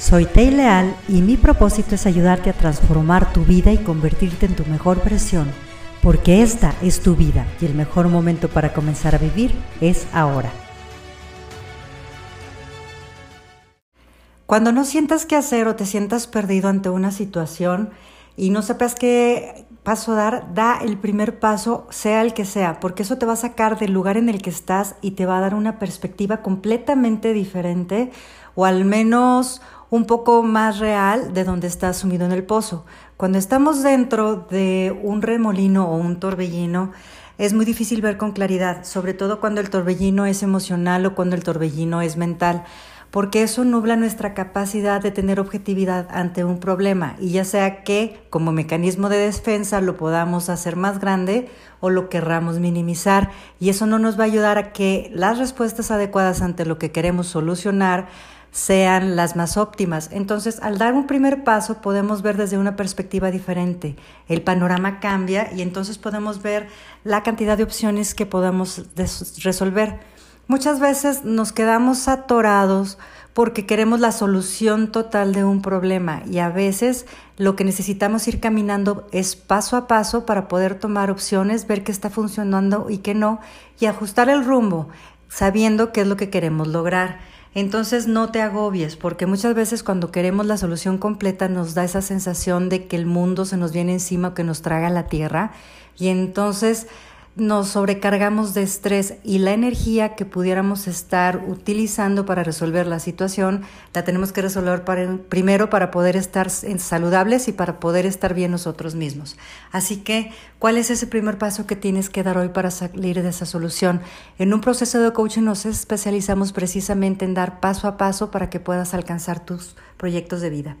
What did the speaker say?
Soy Tei Leal y mi propósito es ayudarte a transformar tu vida y convertirte en tu mejor versión, porque esta es tu vida y el mejor momento para comenzar a vivir es ahora. Cuando no sientas qué hacer o te sientas perdido ante una situación y no sepas qué paso dar, da el primer paso, sea el que sea, porque eso te va a sacar del lugar en el que estás y te va a dar una perspectiva completamente diferente o al menos un poco más real de donde estás sumido en el pozo. Cuando estamos dentro de un remolino o un torbellino, es muy difícil ver con claridad, sobre todo cuando el torbellino es emocional o cuando el torbellino es mental porque eso nubla nuestra capacidad de tener objetividad ante un problema y ya sea que como mecanismo de defensa lo podamos hacer más grande o lo querramos minimizar y eso no nos va a ayudar a que las respuestas adecuadas ante lo que queremos solucionar sean las más óptimas. Entonces, al dar un primer paso, podemos ver desde una perspectiva diferente. El panorama cambia y entonces podemos ver la cantidad de opciones que podamos resolver. Muchas veces nos quedamos atorados porque queremos la solución total de un problema y a veces lo que necesitamos ir caminando es paso a paso para poder tomar opciones, ver qué está funcionando y qué no y ajustar el rumbo sabiendo qué es lo que queremos lograr. Entonces no te agobies, porque muchas veces cuando queremos la solución completa nos da esa sensación de que el mundo se nos viene encima o que nos traga la tierra. Y entonces nos sobrecargamos de estrés y la energía que pudiéramos estar utilizando para resolver la situación la tenemos que resolver primero para poder estar saludables y para poder estar bien nosotros mismos. Así que, ¿cuál es ese primer paso que tienes que dar hoy para salir de esa solución? En un proceso de coaching nos especializamos precisamente en dar paso a paso para que puedas alcanzar tus proyectos de vida.